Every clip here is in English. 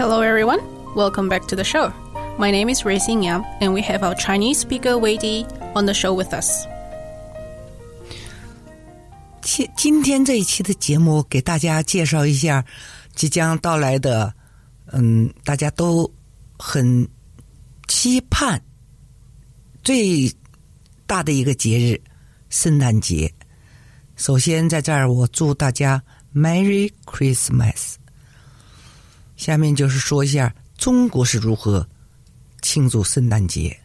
Hello, everyone. Welcome back to the show. My name is Ray Xing Yang, and we have our Chinese speaker Wei Di on the show with us. 今今天这一期的节目，给大家介绍一下即将到来的，嗯，大家都很期盼最大的一个节日——圣诞节。首先，在这儿我祝大家 Merry Christmas。 下面就是说一下中国是如何庆祝圣诞节。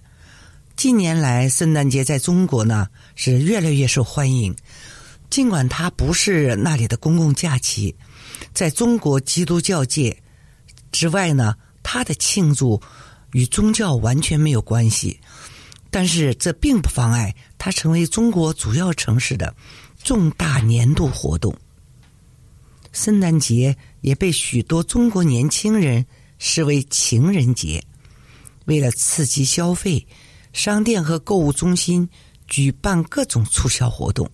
近年来，圣诞节在中国呢是越来越受欢迎。尽管它不是那里的公共假期，在中国基督教界之外呢，它的庆祝与宗教完全没有关系。但是这并不妨碍它成为中国主要城市的重大年度活动。圣诞节也被许多中国年轻人视为情人节。为了刺激消费，商店和购物中心举办各种促销活动。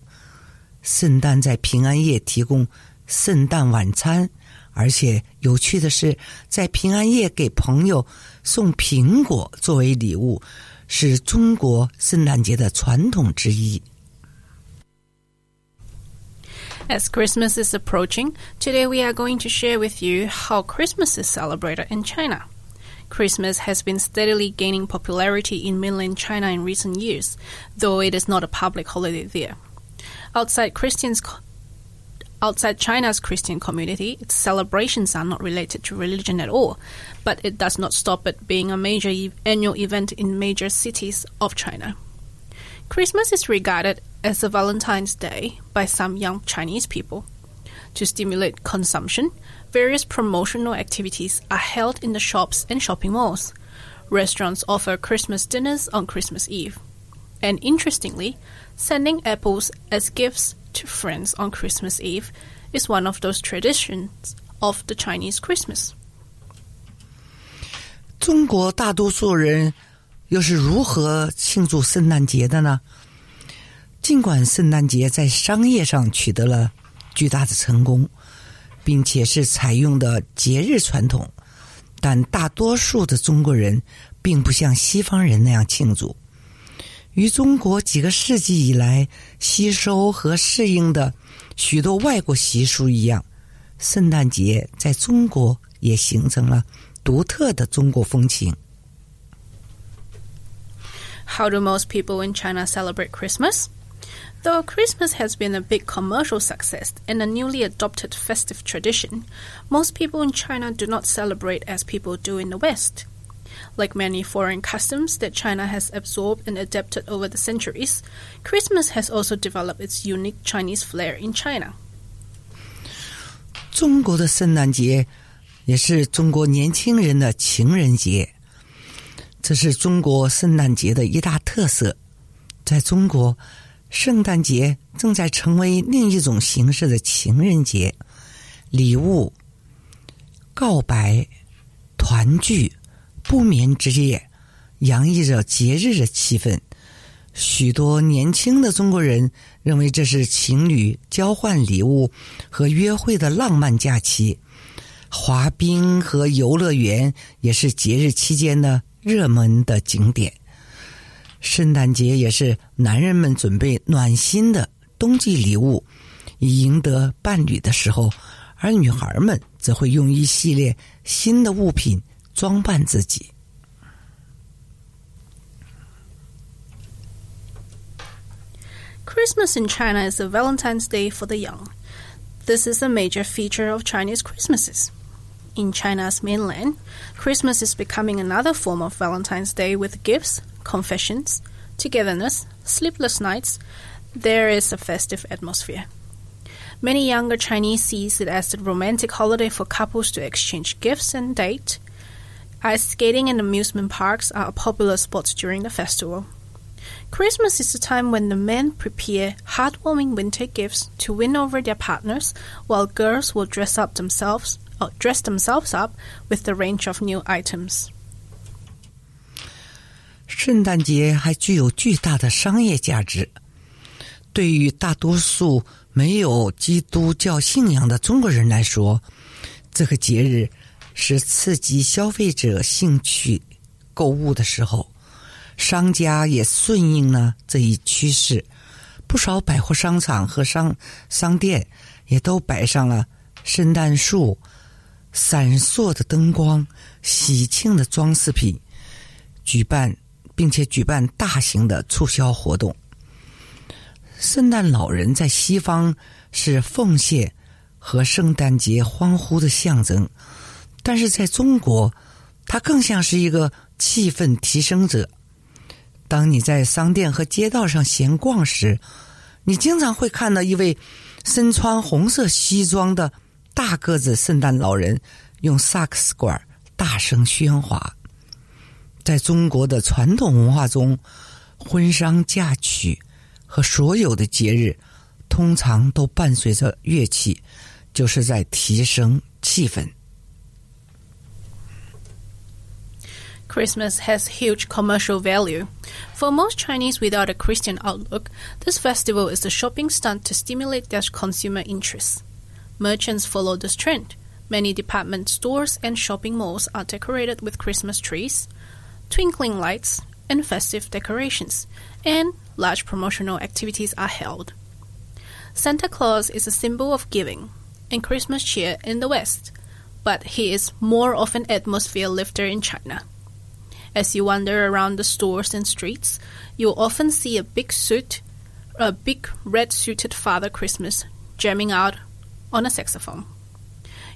圣诞在平安夜提供圣诞晚餐，而且有趣的是，在平安夜给朋友送苹果作为礼物，是中国圣诞节的传统之一。As Christmas is approaching, today we are going to share with you how Christmas is celebrated in China. Christmas has been steadily gaining popularity in mainland China in recent years, though it is not a public holiday there. Outside Christians outside China's Christian community, its celebrations are not related to religion at all, but it does not stop it being a major e- annual event in major cities of China. Christmas is regarded as a Valentine's Day by some young Chinese people. To stimulate consumption, various promotional activities are held in the shops and shopping malls. Restaurants offer Christmas dinners on Christmas Eve. And interestingly, sending apples as gifts to friends on Christmas Eve is one of those traditions of the Chinese Christmas. 中国大多数人又是如何庆祝圣诞节的呢？ 尽管圣诞节在商业上取得了巨大的成功，并且是采用的节日传统，但大多数的中国人并不像西方人那样庆祝。与中国几个世纪以来吸收和适应的许多外国习俗一样，圣诞节在中国也形成了独特的中国风情。How do most people in China celebrate Christmas? Though Christmas has been a big commercial success and a newly adopted festive tradition, most people in China do not celebrate as people do in the West. Like many foreign customs that China has absorbed and adapted over the centuries, Christmas has also developed its unique Chinese flair in China. 中国的圣诞节也是中国年轻人的情人节，这是中国圣诞节的一大特色。在中国， 圣诞节正在成为另一种形式的情人节，礼物、告白、团聚、不眠之夜，洋溢着节日的气氛。许多年轻的中国人认为这是情侣交换礼物和约会的浪漫假期。滑冰和游乐园也是节日期间的热门的景点。圣诞节也是男人们准备暖心的冬季礼物，以赢得伴侣的时候，而女孩们则会用一系列新的物品装扮自己。 Christmas in China is a Valentine's Day for the young. This is a major feature of Chinese Christmases. In China's mainland, Christmas is becoming another form of Valentine's Day with gifts, confessions, togetherness, sleepless nights. There is a festive atmosphere. Many younger Chinese sees it as a romantic holiday for couples to exchange gifts and date. Ice skating and amusement parks are popular spots during the festival. Christmas is the time when the men prepare heartwarming winter gifts to win over their partners, while girls will dress up themselves or dress themselves up with a range of new items. 圣诞节还具有巨大的商业价值。对于大多数没有基督教信仰的中国人来说，这个节日是刺激消费者兴趣购物的时候。商家也顺应了这一趋势，不少百货商场和商商店也都摆上了圣诞树、闪烁的灯光、喜庆的装饰品，举办并且举办大型的促销活动。圣诞老人在西方是奉献和圣诞节欢呼的象征，但是在中国，它更像是一个气氛提升者。当你在商店和街道上闲逛时，你经常会看到一位身穿红色西装的大个子圣诞老人用萨克斯管大声喧哗。在中国的传统文化中，婚丧嫁娶和所有的节日通常都伴随着乐器，就是在提升气氛。Christmas has huge commercial value. For most Chinese without a Christian outlook, this festival is a shopping stunt to stimulate their consumer interests. Merchants follow this trend. Many department stores and shopping malls are decorated with Christmas trees, twinkling lights, and festive decorations, and large promotional activities are held. Santa Claus is a symbol of giving and Christmas cheer in the West, but he is more of an atmosphere lifter in China. As you wander around the stores and streets, you'll often see a big suit, a big red suited Father Christmas jamming out on a saxophone.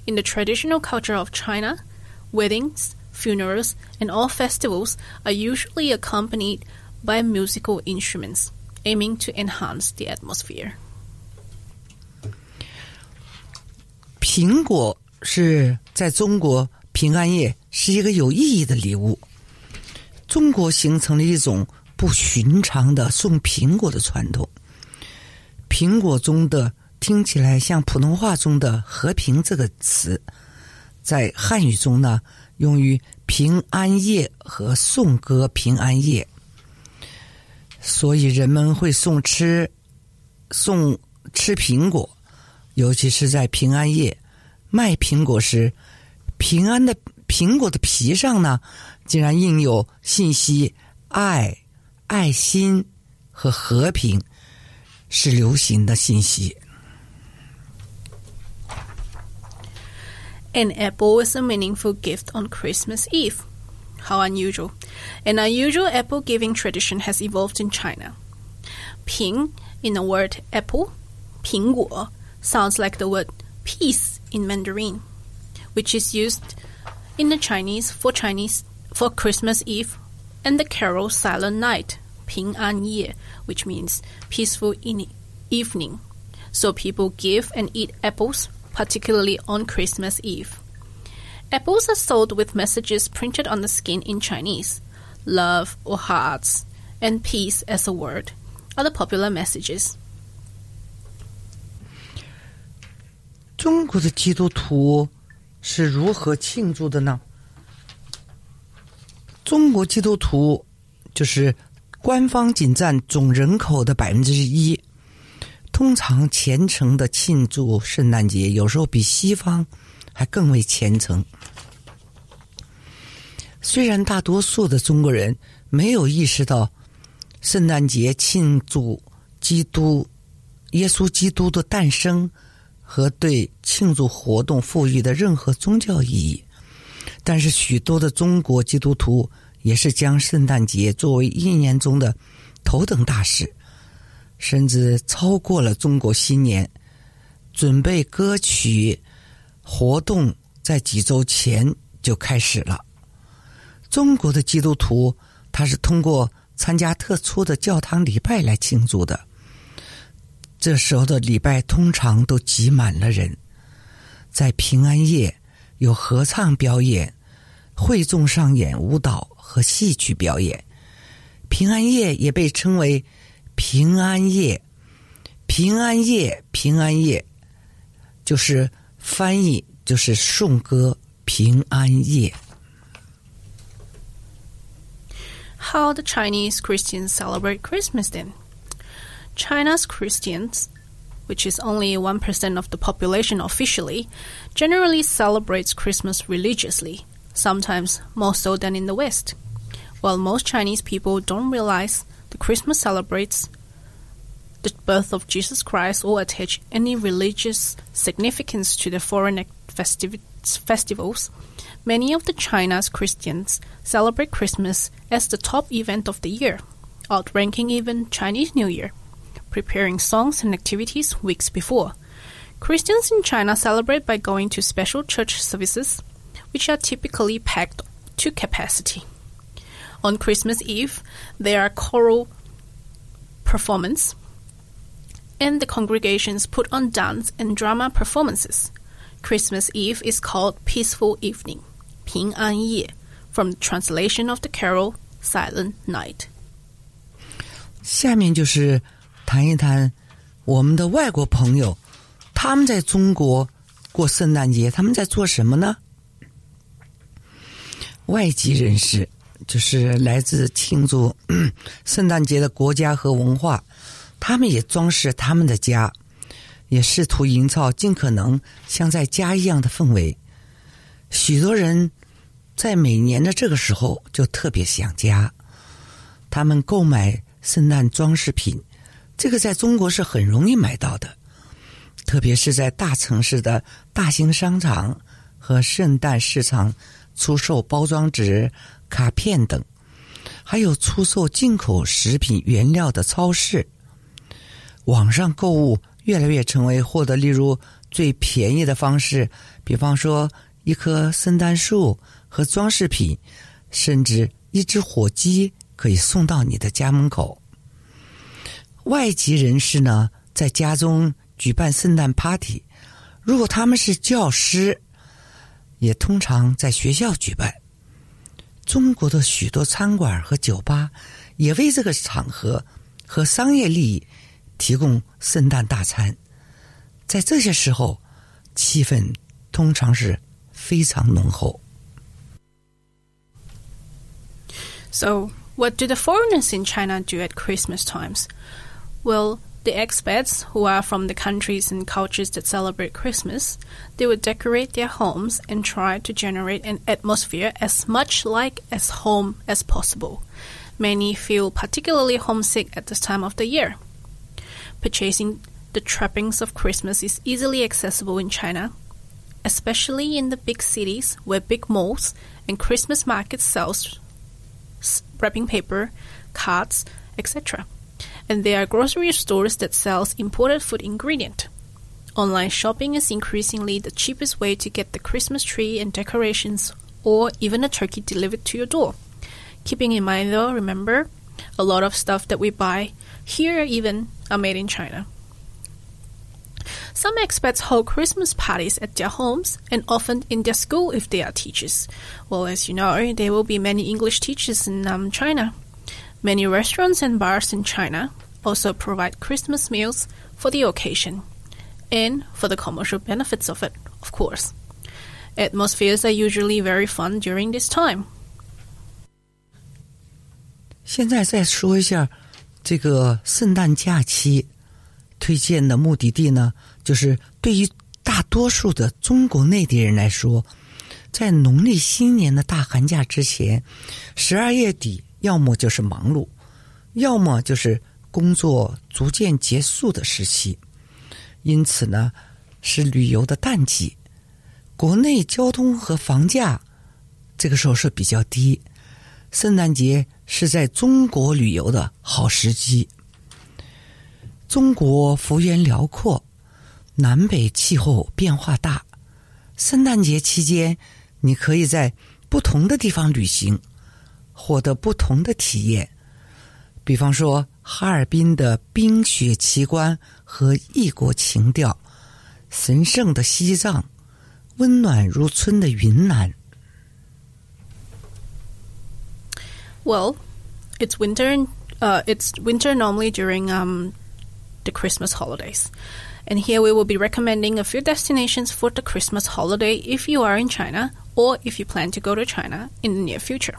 In the traditional culture of China, weddings, funerals, and all festivals are usually accompanied by musical instruments, aiming to enhance the atmosphere. 苹果是在中国平安夜是一个有意义的礼物。中国形成了一种不寻常的送苹果的传统。苹果中的听起来像普通话中的“和平”这个词，在汉语中呢， 用于平安夜和颂歌平安夜。所以人们会送吃送吃苹果，尤其是在平安夜卖苹果时，平安的苹果的皮上呢。竟然印有信息，爱、爱心和和平是流行的信息。An apple is a meaningful gift on Christmas Eve. How unusual. An unusual apple giving tradition has evolved in China. Ping, in the word apple, pingguo, sounds like the word peace in Mandarin, which is used in the Chinese for Chinese for Christmas Eve and the carol Silent Night, Ping An Ye, which means peaceful evening. So people give and eat apples particularly on Christmas Eve. Apples are sold with messages printed on the skin in Chinese. Love or hearts and peace as a word are the popular messages. 中国的基督徒是如何庆祝的呢？中国基督徒就是官方仅占总人口的百分之一， 通常虔诚的庆祝圣诞节，有时候比西方还更为虔诚。虽然大多数的中国人没有意识到圣诞节庆祝基督耶稣基督的诞生和对庆祝活动赋予的任何宗教意义。但是，许多的中国基督徒也是将圣诞节作为一年中的头等大事，甚至超过了中国新年。准备歌曲活动在几周前就开始了。中国的基督徒他是通过参加特殊的教堂礼拜来庆祝的。这时候的礼拜通常都挤满了人。在平安夜有合唱表演、会众上演舞蹈和戏曲表演。平安夜也被称为平安夜，平安夜，平安夜，就是翻译就是颂歌平安夜。 How the Chinese Christians celebrate Christmas then? China's Christians, which is only 1% of the population officially, generally celebrates Christmas religiously, sometimes more so than in the West. While most Chinese people don't realize the Christmas celebrates the birth of Jesus Christ or attach any religious significance to the foreign festiv- festivals, many of the China's Christians celebrate Christmas as the top event of the year, outranking even Chinese New Year, preparing songs and activities weeks before. Christians in China celebrate by going to special church services, which are typically packed to capacity On Christmas Eve, there are choral performance, and the congregations put on dance and drama performances. Christmas Eve is called Peaceful Evening, 平安夜, from the translation of the carol Silent Night. 下面就是谈一谈我们的外国朋友，他们在中国过圣诞节，他们在做什么呢？外籍人士 就是来自庆祝 圣诞节的国家和文化，他们也装饰他们的家，也试图营造尽可能像在家一样的氛围。许多人在每年的这个时候就特别想家，他们购买圣诞装饰品，这个在中国是很容易买到的，特别是在大城市的大型商场和圣诞市场出售包装纸、卡片等，还有出售进口食品原料的超市。网上购物越来越成为获得例如最便宜的方式，比方说一棵圣诞树和装饰品，甚至一只火鸡可以送到你的家门口。外籍人士呢，在家中举办圣诞 party，如果他们是教师，也通常在学校举办。中国的许多餐馆和酒吧也为这个场合和商业利益提供圣诞大餐。在这些时候，气氛通常是非常浓厚。 So, what do the foreigners in China do at Christmas times? Well, the expats who are from the countries and cultures that celebrate Christmas, they would decorate their homes and try to generate an atmosphere as much like as home as possible. Many feel particularly homesick at this time of the year. Purchasing the trappings of Christmas is easily accessible in China, especially in the big cities where big malls and Christmas markets sell wrapping paper, cards, etc. And there are grocery stores that sells imported food ingredient. Online shopping is increasingly the cheapest way to get the Christmas tree and decorations or even a turkey delivered to your door. Keeping in mind though, remember, a lot of stuff that we buy here even are made in China. Some expats hold Christmas parties at their homes and often in their school if they are teachers. Well, as you know, there will be many English teachers in um, China. Many restaurants and bars in China also provide Christmas meals for the occasion and for the commercial benefits of it, of course. Atmospheres are usually very fun during this time. 现在再说一下这个圣诞假期推荐的目的地呢，就是对于大多数的中国内地人来说，在农历新年的大寒假之前，十二月底 要么就是忙碌，要么就是工作逐渐结束的时期，因此呢，是旅游的淡季。国内交通和房价这个时候是比较低，圣诞节是在中国旅游的好时机。中国幅员辽阔，南北气候变化大。圣诞节期间，你可以在不同的地方旅行，获得不同的体验。比方说，哈尔滨的冰雪奇观 和异国情调，神圣的西藏，温暖如春的云南。 Well, it's winter. Uh, it's winter normally during um, the Christmas holidays, and here we will be recommending a few destinations for the Christmas holiday if you are in China or if you plan to go to China in the near future.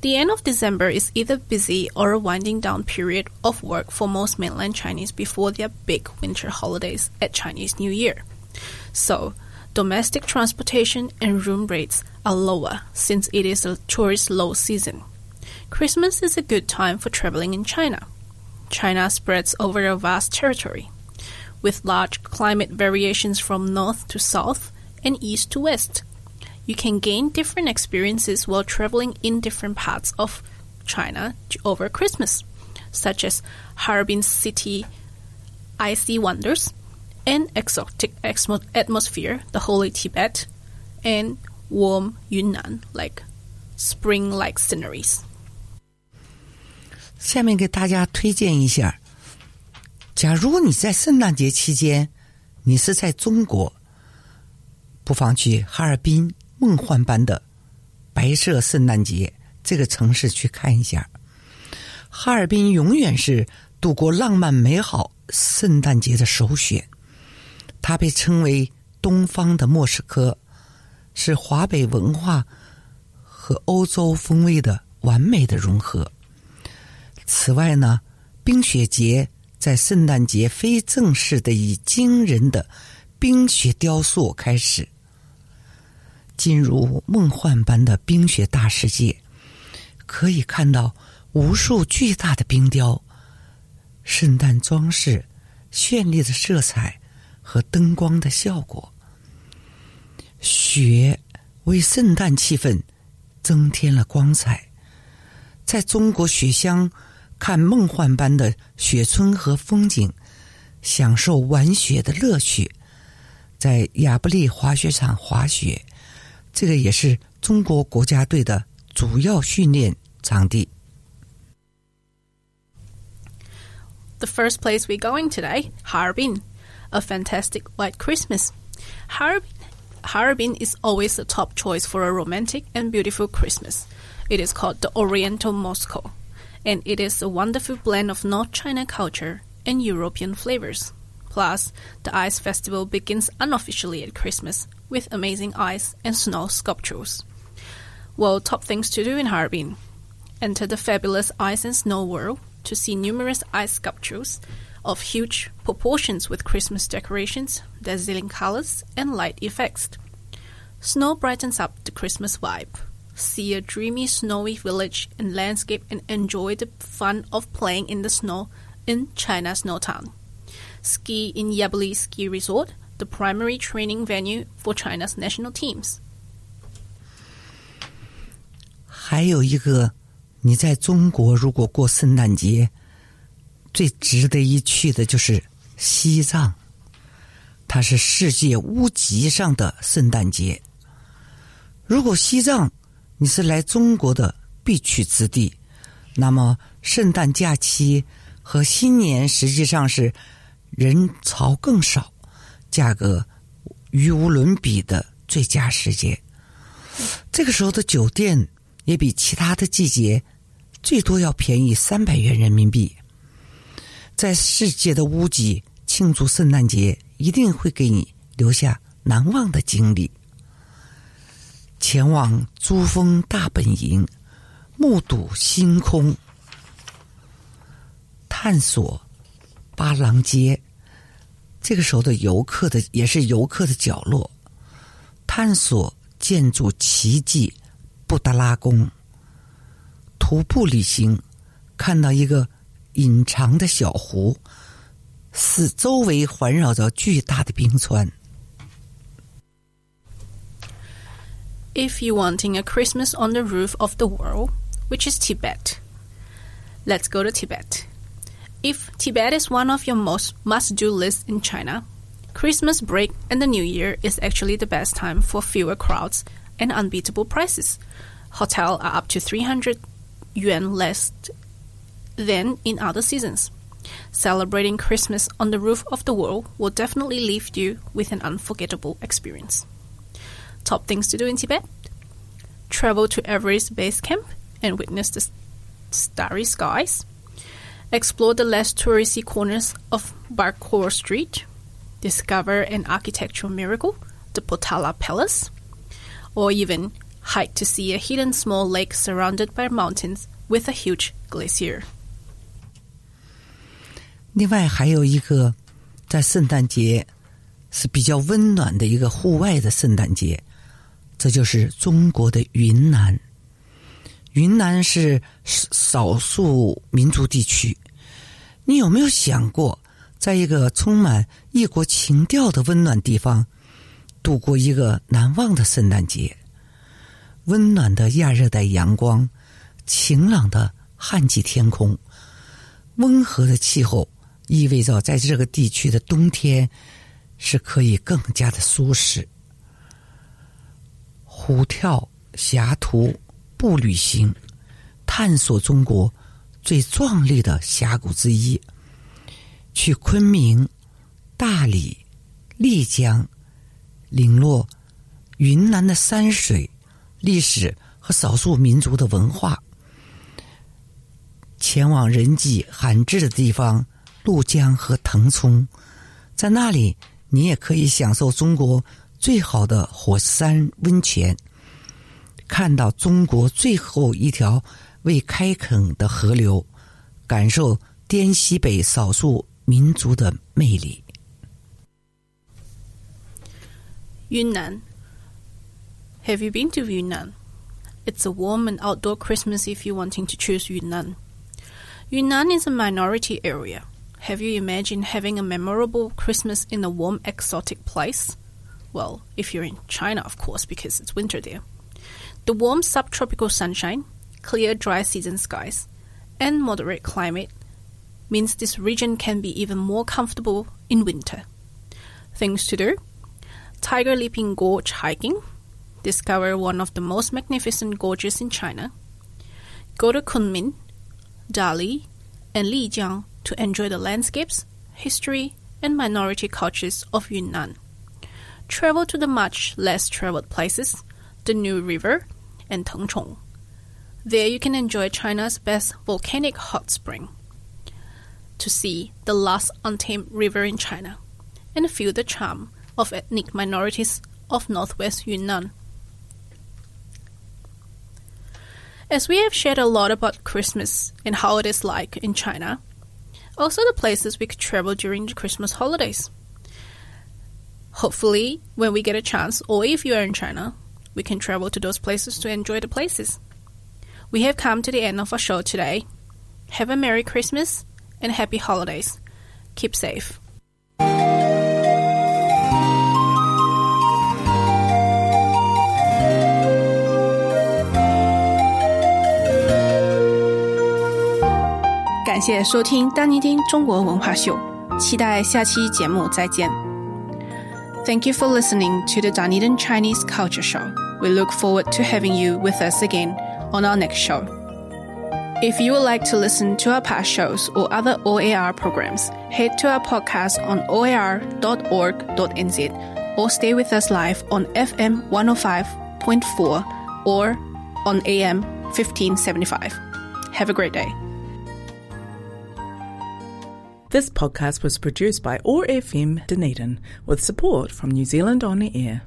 The end of December is either busy or a winding down period of work for most mainland Chinese before their big winter holidays at Chinese New Year. So, domestic transportation and room rates are lower since it is a tourist low season. Christmas is a good time for traveling in China. China spreads over a vast territory, with large climate variations from north to south and east to west You can gain different experiences while traveling in different parts of China over Christmas, such as Harbin city icy wonders and exotic exmo- atmosphere, the holy Tibet, and warm Yunnan, like spring-like sceneries. 下面给大家推荐一下，假如你在圣诞节期间，你是在中国，不妨去哈尔滨 梦幻般的白色圣诞节这个城市去看一下。哈尔滨永远是度过浪漫美好圣诞节的首选，它被称为东方的莫斯科，是华北文化和欧洲风味的完美的融合。此外呢，冰雪节在圣诞节非正式的以惊人的冰雪雕塑开始，进入梦幻般的冰雪大世界，可以看到无数巨大的冰雕、圣诞装饰、绚丽的色彩和灯光的效果。雪为圣诞气氛增添了光彩，在中国雪乡。看梦幻般的雪村和风景，享受玩雪的乐趣。在亚布力滑雪场滑雪，这个也是中国国家队的主要训练场地。 The first place we're going today, Harbin, a fantastic white Christmas. Harbin, Harbin is always the top choice for a romantic and beautiful Christmas. It is called the Oriental Moscow and it is a wonderful blend of North China culture and European flavors. Plus, the ice festival begins unofficially at Christmas with amazing ice and snow sculptures. Well, top things to do in Harbin. Enter the fabulous ice and snow world to see numerous ice sculptures of huge proportions with Christmas decorations, dazzling colors, and light effects. Snow brightens up the Christmas vibe see a dreamy snowy village and landscape and enjoy the fun of playing in the snow in China Snow Town. Ski in Yabuli Ski Resort, the primary training venue for China's national teams. 还有一个，你在中国如果过圣诞节，最值得一去的就是西藏，它是世界屋脊上的圣诞节。如果西藏你是来中国的必去之地，那么圣诞假期和新年实际上是人潮更少、 价格与无伦比的最佳时节。这个时候的酒店也比其他的季节最多要便宜三百元人民币。在世界的屋脊庆祝圣诞节，一定会给你留下难忘的经历。前往珠峰大本营，目睹星空，探索八郎街。这个时候的游客的也是游客的角落，探索建筑奇迹布达拉宫。徒步旅行，看到一个隐藏的小湖，四周围环绕着巨大的冰川。if you wanting a Christmas on the roof of the world, which is Tibet. Let's go to Tibet. If Tibet is one of your most must do lists in China, Christmas break and the New Year is actually the best time for fewer crowds and unbeatable prices. Hotels are up to 300 yuan less than in other seasons. Celebrating Christmas on the roof of the world will definitely leave you with an unforgettable experience. Top things to do in Tibet travel to Everest Base Camp and witness the starry skies, explore the less touristy corners of Barkor Street, discover an architectural miracle, the Potala Palace, or even hike to see a hidden small lake surrounded by mountains with a huge glacier. 另外还有一个，在圣诞节是比较温暖的一个户外的圣诞节，这就是中国的云南。云南是少数民族地区， 你有没有想过，在一个充满异国情调的温暖地方，度过一个难忘的圣诞节？温暖的亚热带阳光，晴朗的旱季天空，温和的气候。意味着在这个地区的冬天是可以更加的舒适。虎跳峡图步旅行，探索中国最壮丽的峡谷之一。去昆明、大理、丽江，领略云南的山水、历史和少数民族的文化。前往人迹罕至的地方。怒江和腾冲，在那里你也可以享受中国最好的火山温泉，看到中国最后一条未开垦的河流，感受滇西北少数民族的魅力。云南，Have you been to Yunnan? It's a warm and outdoor Christmas if you're wanting to choose Yunnan. Yunnan is a minority area. Have you imagined having a memorable Christmas in a warm, exotic place? Well, if you're in China, of course, because it's winter there. The warm subtropical sunshine, clear dry season skies, and moderate climate means this region can be even more comfortable in winter. Things to do Tiger Leaping Gorge hiking, discover one of the most magnificent gorges in China, go to Kunming, Dali, and Lijiang to enjoy the landscapes, history, and minority cultures of Yunnan. Travel to the much less traveled places, the Nu River, and Tengchong. There you can enjoy China's best volcanic hot spring, to see the last untamed river in China, and feel the charm of ethnic minorities of northwest Yunnan. As we have shared a lot about Christmas and how it is like in China, also the places we could travel during the Christmas holidays. Hopefully, when we get a chance, or if you are in China, we can travel to those places to enjoy the places. We have come to the end of our show today. Have a Merry Christmas and Happy Holidays. Keep safe. 感谢收听丹尼丁中国文化秀，期待下期节目再见。Thank you for listening to the Dunedin Chinese Culture Show. We look forward to having you with us again on our next show. If you would like to listen to our past shows or other OAR programs, head to our podcast on oar.org.nz or stay with us live on FM 105.4 or on AM 1575. Have a great day. This podcast was produced by OAR FM Dunedin with support from New Zealand On the Air.